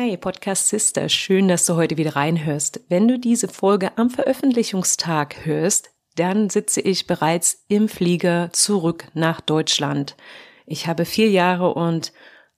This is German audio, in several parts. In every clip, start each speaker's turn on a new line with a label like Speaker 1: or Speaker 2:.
Speaker 1: Hi, Podcast Sister. Schön, dass du heute wieder reinhörst. Wenn du diese Folge am Veröffentlichungstag hörst, dann sitze ich bereits im Flieger zurück nach Deutschland. Ich habe vier Jahre und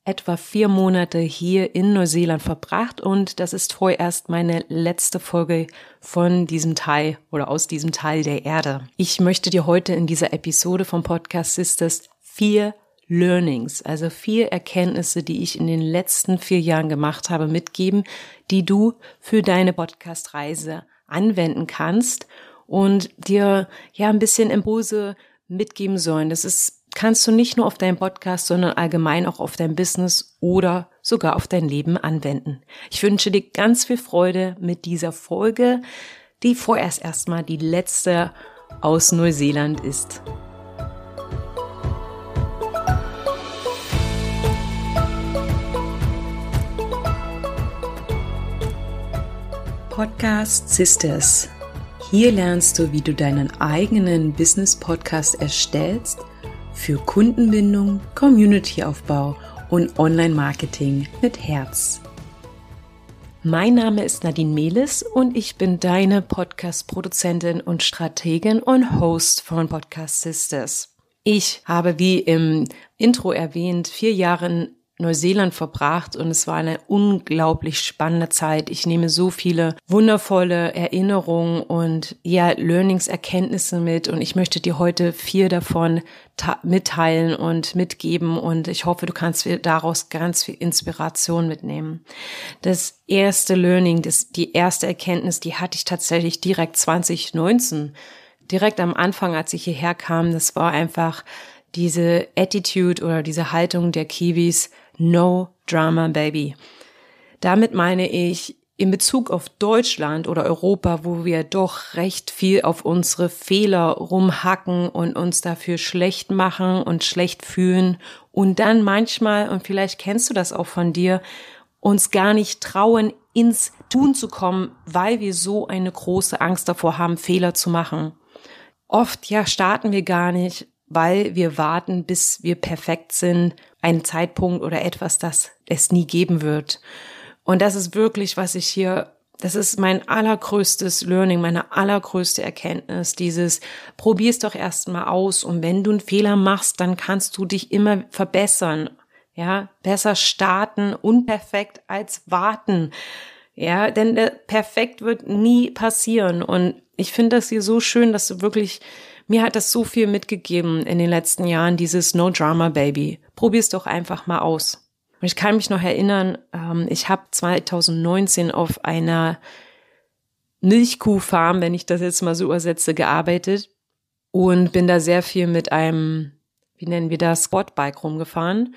Speaker 1: etwa vier Monate hier in Neuseeland verbracht und das ist vorerst meine letzte Folge von diesem Teil oder aus diesem Teil der Erde. Ich möchte dir heute in dieser Episode vom Podcast Sisters vier Learnings, also vier Erkenntnisse, die ich in den letzten vier Jahren gemacht habe, mitgeben, die du für deine Podcast-Reise anwenden kannst und dir ja ein bisschen Impulse mitgeben sollen. Das ist, kannst du nicht nur auf deinen Podcast, sondern allgemein auch auf dein Business oder sogar auf dein Leben anwenden. Ich wünsche dir ganz viel Freude mit dieser Folge, die vorerst erstmal die letzte aus Neuseeland ist. Podcast Sisters. Hier lernst du, wie du deinen eigenen Business Podcast erstellst für Kundenbindung, Communityaufbau und Online-Marketing mit Herz. Mein Name ist Nadine Mehlis und ich bin deine Podcast-Produzentin und Strategin und Host von Podcast Sisters. Ich habe, wie im Intro erwähnt, vier Jahre Neuseeland verbracht und es war eine unglaublich spannende Zeit. Ich nehme so viele wundervolle Erinnerungen und ja, Learnings, Erkenntnisse mit und ich möchte dir heute vier davon mitteilen und mitgeben und ich hoffe, du kannst daraus ganz viel Inspiration mitnehmen. Das erste Learning, das, die erste Erkenntnis, die hatte ich tatsächlich direkt 2019 direkt am Anfang, als ich hierher kam, das war einfach diese Attitude oder diese Haltung der Kiwis, No Drama Baby. Damit meine ich in Bezug auf Deutschland oder Europa, wo wir doch recht viel auf unsere Fehler rumhacken und uns dafür schlecht machen und schlecht fühlen und dann manchmal, und vielleicht kennst du das auch von dir, uns gar nicht trauen, ins Tun zu kommen, weil wir so eine große Angst davor haben, Fehler zu machen. Oft ja starten wir gar nicht, weil wir warten, bis wir perfekt sind, ein Zeitpunkt oder etwas, das es nie geben wird. Und das ist wirklich, was ich hier, das ist mein allergrößtes Learning, meine allergrößte Erkenntnis, dieses probier's doch erstmal aus und wenn du einen Fehler machst, dann kannst du dich immer verbessern. Ja, besser starten unperfekt als warten. Ja, denn perfekt wird nie passieren und ich finde das hier so schön, dass du wirklich mir hat das so viel mitgegeben in den letzten Jahren, dieses No Drama Baby. Probier's doch einfach mal aus. Und ich kann mich noch erinnern, ähm, ich habe 2019 auf einer Milchkuhfarm, wenn ich das jetzt mal so übersetze, gearbeitet und bin da sehr viel mit einem, wie nennen wir das, Sportbike rumgefahren.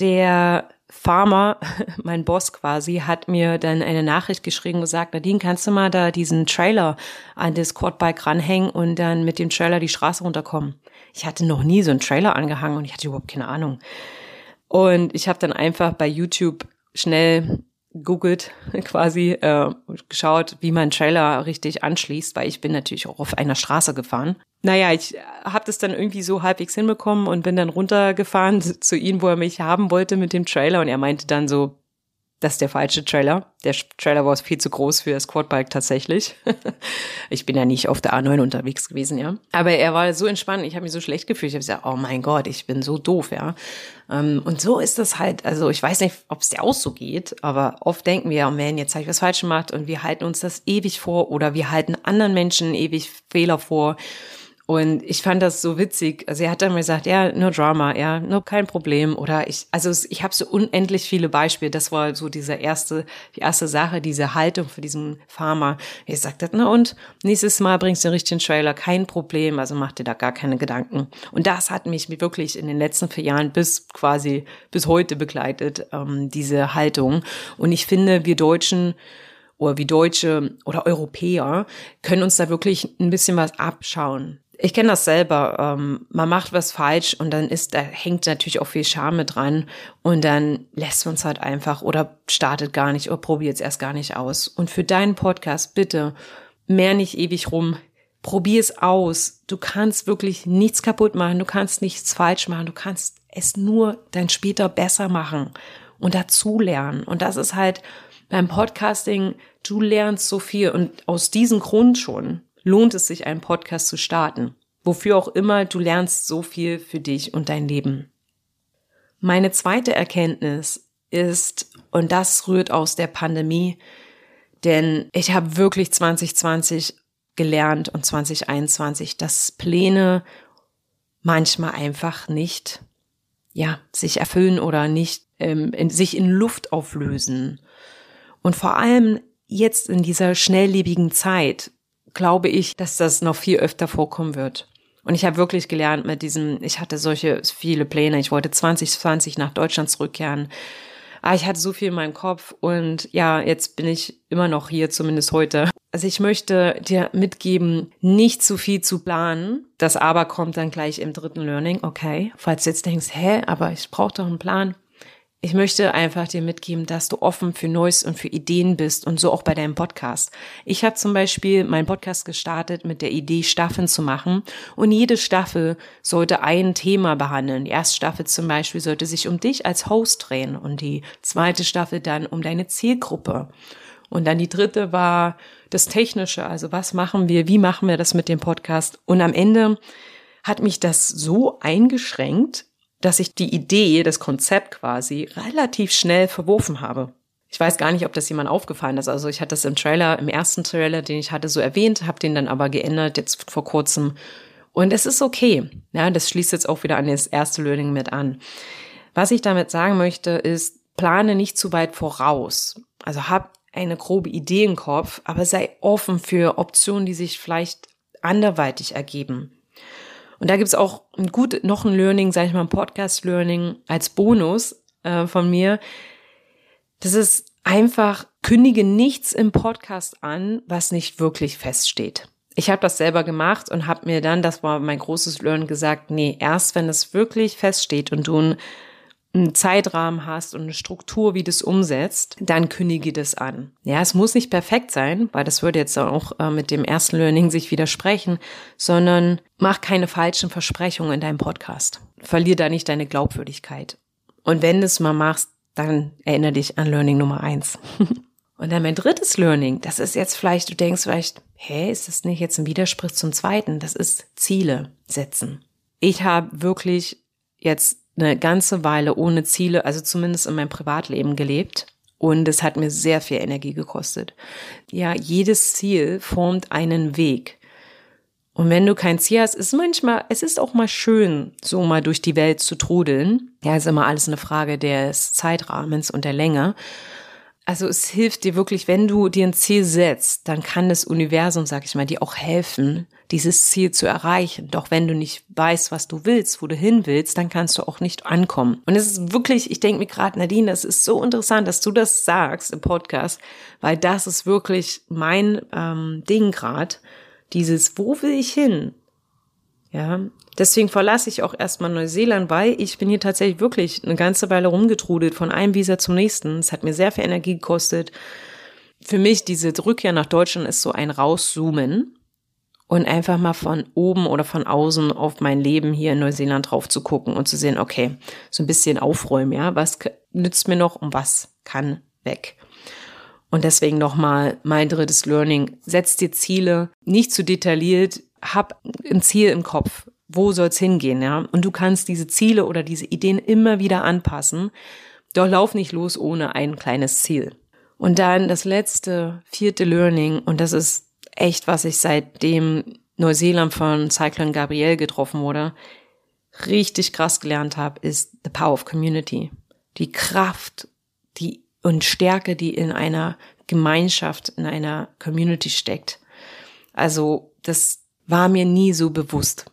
Speaker 1: Der Farmer, mein Boss quasi, hat mir dann eine Nachricht geschrieben und gesagt, Nadine, kannst du mal da diesen Trailer an das Quadbike ranhängen und dann mit dem Trailer die Straße runterkommen? Ich hatte noch nie so einen Trailer angehangen und ich hatte überhaupt keine Ahnung. Und ich habe dann einfach bei YouTube schnell googelt quasi, äh, geschaut, wie man Trailer richtig anschließt, weil ich bin natürlich auch auf einer Straße gefahren. Naja, ich habe das dann irgendwie so halbwegs hinbekommen und bin dann runtergefahren zu ihm, wo er mich haben wollte mit dem Trailer und er meinte dann so, das ist der falsche Trailer. Der Trailer war viel zu groß für das Quadbike tatsächlich. ich bin ja nicht auf der A9 unterwegs gewesen, ja. Aber er war so entspannt, ich habe mich so schlecht gefühlt. Ich habe gesagt, oh mein Gott, ich bin so doof, ja. Ähm, und so ist das halt, also ich weiß nicht, ob es dir auch so geht, aber oft denken wir, oh man, jetzt habe ich was falsch gemacht und wir halten uns das ewig vor oder wir halten anderen Menschen ewig Fehler vor. Und ich fand das so witzig. Also er hat dann gesagt, ja, no drama, ja, no kein Problem. Oder ich, also ich habe so unendlich viele Beispiele. Das war so diese erste, die erste Sache, diese Haltung für diesen Farmer. Er sagt, na und nächstes Mal bringst du den richtigen Trailer, kein Problem. Also mach dir da gar keine Gedanken. Und das hat mich wirklich in den letzten vier Jahren bis quasi bis heute begleitet, ähm, diese Haltung. Und ich finde, wir Deutschen oder wie Deutsche oder Europäer können uns da wirklich ein bisschen was abschauen ich kenne das selber. Ähm, man macht was falsch und dann ist, da hängt natürlich auch viel Scham mit dran und dann lässt man es halt einfach oder startet gar nicht oder probiert es erst gar nicht aus. Und für deinen Podcast bitte mehr nicht ewig rum. Probier es aus. Du kannst wirklich nichts kaputt machen. Du kannst nichts falsch machen. Du kannst es nur dann später besser machen. und dazulernen. Und das ist halt beim Podcasting, du lernst so viel und aus diesem Grund schon lohnt es sich, einen Podcast zu starten. Wofür auch immer, du lernst so viel für dich und dein Leben. Meine zweite Erkenntnis ist, und das rührt aus der Pandemie, denn ich habe wirklich 2020 gelernt und 2021, dass Pläne manchmal einfach nicht, ja, sich erfüllen oder nicht ähm, in, sich in Luft auflösen. Und vor allem jetzt in dieser schnelllebigen Zeit glaube ich, dass das noch viel öfter vorkommen wird. Und ich habe wirklich gelernt mit diesem, ich hatte solche viele Pläne, ich wollte 2020 nach Deutschland zurückkehren. Aber ah, ich hatte so viel in meinem Kopf und ja, jetzt bin ich immer noch hier, zumindest heute. Also ich möchte dir mitgeben, nicht zu viel zu planen. Das aber kommt dann gleich im dritten Learning. Okay, falls du jetzt denkst, hä, aber ich brauche doch einen Plan. Ich möchte einfach dir mitgeben, dass du offen für Neues und für Ideen bist und so auch bei deinem Podcast. Ich habe zum Beispiel meinen Podcast gestartet mit der Idee, Staffeln zu machen und jede Staffel sollte ein Thema behandeln. Die erste Staffel zum Beispiel sollte sich um dich als Host drehen und die zweite Staffel dann um deine Zielgruppe. Und dann die dritte war das Technische, also was machen wir, wie machen wir das mit dem Podcast. Und am Ende hat mich das so eingeschränkt, dass ich die Idee, das Konzept quasi relativ schnell verworfen habe. Ich weiß gar nicht, ob das jemand aufgefallen ist. Also ich hatte das im Trailer, im ersten Trailer, den ich hatte, so erwähnt, habe den dann aber geändert, jetzt vor kurzem. Und es ist okay. Ja, das schließt jetzt auch wieder an das erste Learning mit an. Was ich damit sagen möchte, ist, plane nicht zu weit voraus. Also hab eine grobe Idee im Kopf, aber sei offen für Optionen, die sich vielleicht anderweitig ergeben. Und da gibt's auch ein gut, noch ein Learning, sage ich mal, ein Podcast-Learning als Bonus äh, von mir. Das ist einfach, kündige nichts im Podcast an, was nicht wirklich feststeht. Ich habe das selber gemacht und habe mir dann, das war mein großes Learning, gesagt, nee, erst wenn es wirklich feststeht und du ein einen Zeitrahmen hast und eine Struktur, wie das umsetzt, dann kündige das an. Ja, es muss nicht perfekt sein, weil das würde jetzt auch äh, mit dem ersten Learning sich widersprechen, sondern mach keine falschen Versprechungen in deinem Podcast. Verlier da nicht deine Glaubwürdigkeit. Und wenn du es mal machst, dann erinnere dich an Learning Nummer eins. Und dann mein drittes Learning, das ist jetzt vielleicht, du denkst vielleicht, hä, ist das nicht jetzt ein Widerspruch zum zweiten? Das ist Ziele setzen. Ich habe wirklich jetzt eine ganze Weile ohne Ziele, also zumindest in meinem Privatleben gelebt. Und es hat mir sehr viel Energie gekostet. Ja, jedes Ziel formt einen Weg. Und wenn du kein Ziel hast, ist manchmal, es ist auch mal schön, so mal durch die Welt zu trudeln. Ja, ist immer alles eine Frage des Zeitrahmens und der Länge. Also es hilft dir wirklich, wenn du dir ein Ziel setzt, dann kann das Universum, sag ich mal, dir auch helfen, dieses Ziel zu erreichen. Doch wenn du nicht weißt, was du willst, wo du hin willst, dann kannst du auch nicht ankommen. Und es ist wirklich, ich denke mir gerade, Nadine, das ist so interessant, dass du das sagst im Podcast, weil das ist wirklich mein ähm, Ding gerade. Dieses, wo will ich hin? Ja, deswegen verlasse ich auch erstmal Neuseeland, weil ich bin hier tatsächlich wirklich eine ganze Weile rumgetrudelt von einem Visa zum nächsten. Es hat mir sehr viel Energie gekostet. Für mich diese Rückkehr nach Deutschland ist so ein Rauszoomen und einfach mal von oben oder von außen auf mein Leben hier in Neuseeland drauf zu gucken und zu sehen, okay, so ein bisschen aufräumen, ja, was nützt mir noch und was kann weg. Und deswegen nochmal mein drittes Learning. Setz dir Ziele, nicht zu detailliert, hab ein Ziel im Kopf. Wo soll's hingehen, ja? Und du kannst diese Ziele oder diese Ideen immer wieder anpassen. Doch lauf nicht los ohne ein kleines Ziel. Und dann das letzte, vierte Learning, und das ist echt, was ich seitdem Neuseeland von Cyclone Gabriel getroffen wurde, richtig krass gelernt habe, ist the power of community. Die Kraft, die und Stärke, die in einer Gemeinschaft, in einer Community steckt. Also das war mir nie so bewusst.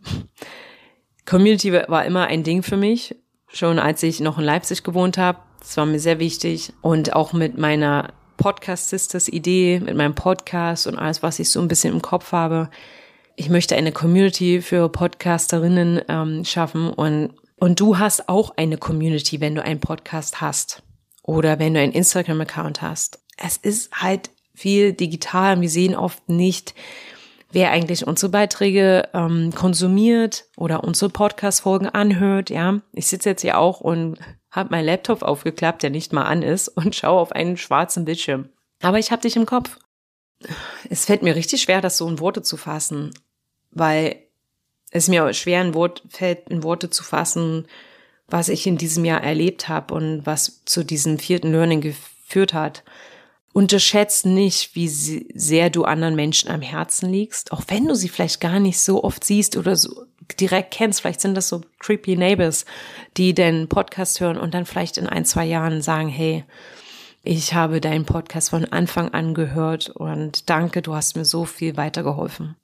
Speaker 1: Community war immer ein Ding für mich, schon als ich noch in Leipzig gewohnt habe. Das war mir sehr wichtig. Und auch mit meiner Podcast Sisters Idee, mit meinem Podcast und alles, was ich so ein bisschen im Kopf habe. Ich möchte eine Community für Podcasterinnen ähm, schaffen und, und du hast auch eine Community, wenn du einen Podcast hast oder wenn du einen Instagram-Account hast. Es ist halt viel digital. Wir sehen oft nicht, wer eigentlich unsere Beiträge ähm, konsumiert oder unsere Podcast-Folgen anhört. Ja, ich sitze jetzt hier auch und habe meinen Laptop aufgeklappt, der nicht mal an ist, und schaue auf einen schwarzen Bildschirm. Aber ich habe dich im Kopf. Es fällt mir richtig schwer, das so in Worte zu fassen, weil es mir schwer in Wort, fällt, in Worte zu fassen, was ich in diesem Jahr erlebt habe und was zu diesem vierten Learning geführt hat. Unterschätzt nicht, wie sehr du anderen Menschen am Herzen liegst, auch wenn du sie vielleicht gar nicht so oft siehst oder so direkt kennst. Vielleicht sind das so creepy Neighbors, die den Podcast hören und dann vielleicht in ein, zwei Jahren sagen, hey, ich habe deinen Podcast von Anfang an gehört und danke, du hast mir so viel weitergeholfen.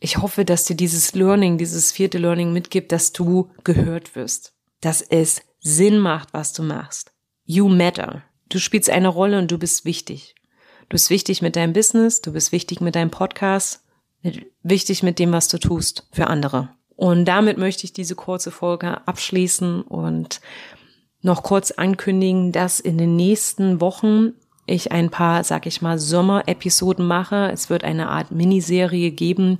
Speaker 1: Ich hoffe, dass dir dieses Learning, dieses vierte Learning mitgibt, dass du gehört wirst, dass es Sinn macht, was du machst. You matter. Du spielst eine Rolle und du bist wichtig. Du bist wichtig mit deinem Business, du bist wichtig mit deinem Podcast, wichtig mit dem, was du tust für andere. Und damit möchte ich diese kurze Folge abschließen und noch kurz ankündigen, dass in den nächsten Wochen ich ein paar, sag ich mal, Sommer-Episoden mache. Es wird eine Art Miniserie geben,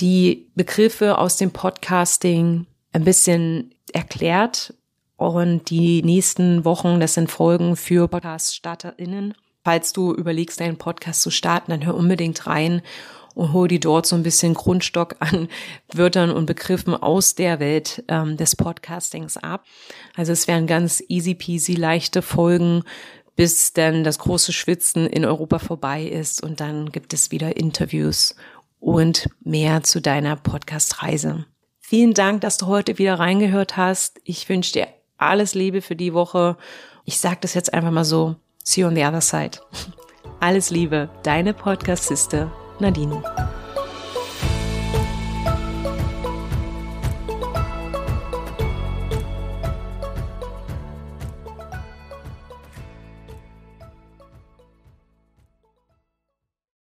Speaker 1: die Begriffe aus dem Podcasting ein bisschen erklärt. Und die nächsten Wochen, das sind Folgen für Podcast-StarterInnen. Falls du überlegst, einen Podcast zu starten, dann hör unbedingt rein und hol dir dort so ein bisschen Grundstock an Wörtern und Begriffen aus der Welt ähm, des Podcastings ab. Also es werden ganz easy peasy leichte Folgen, bis dann das große Schwitzen in Europa vorbei ist und dann gibt es wieder Interviews und mehr zu deiner Podcast-Reise. Vielen Dank, dass du heute wieder reingehört hast. Ich wünsche dir alles Liebe für die Woche. Ich sage das jetzt einfach mal so. See you on the other side. Alles Liebe, deine Podcast-Sister Nadine.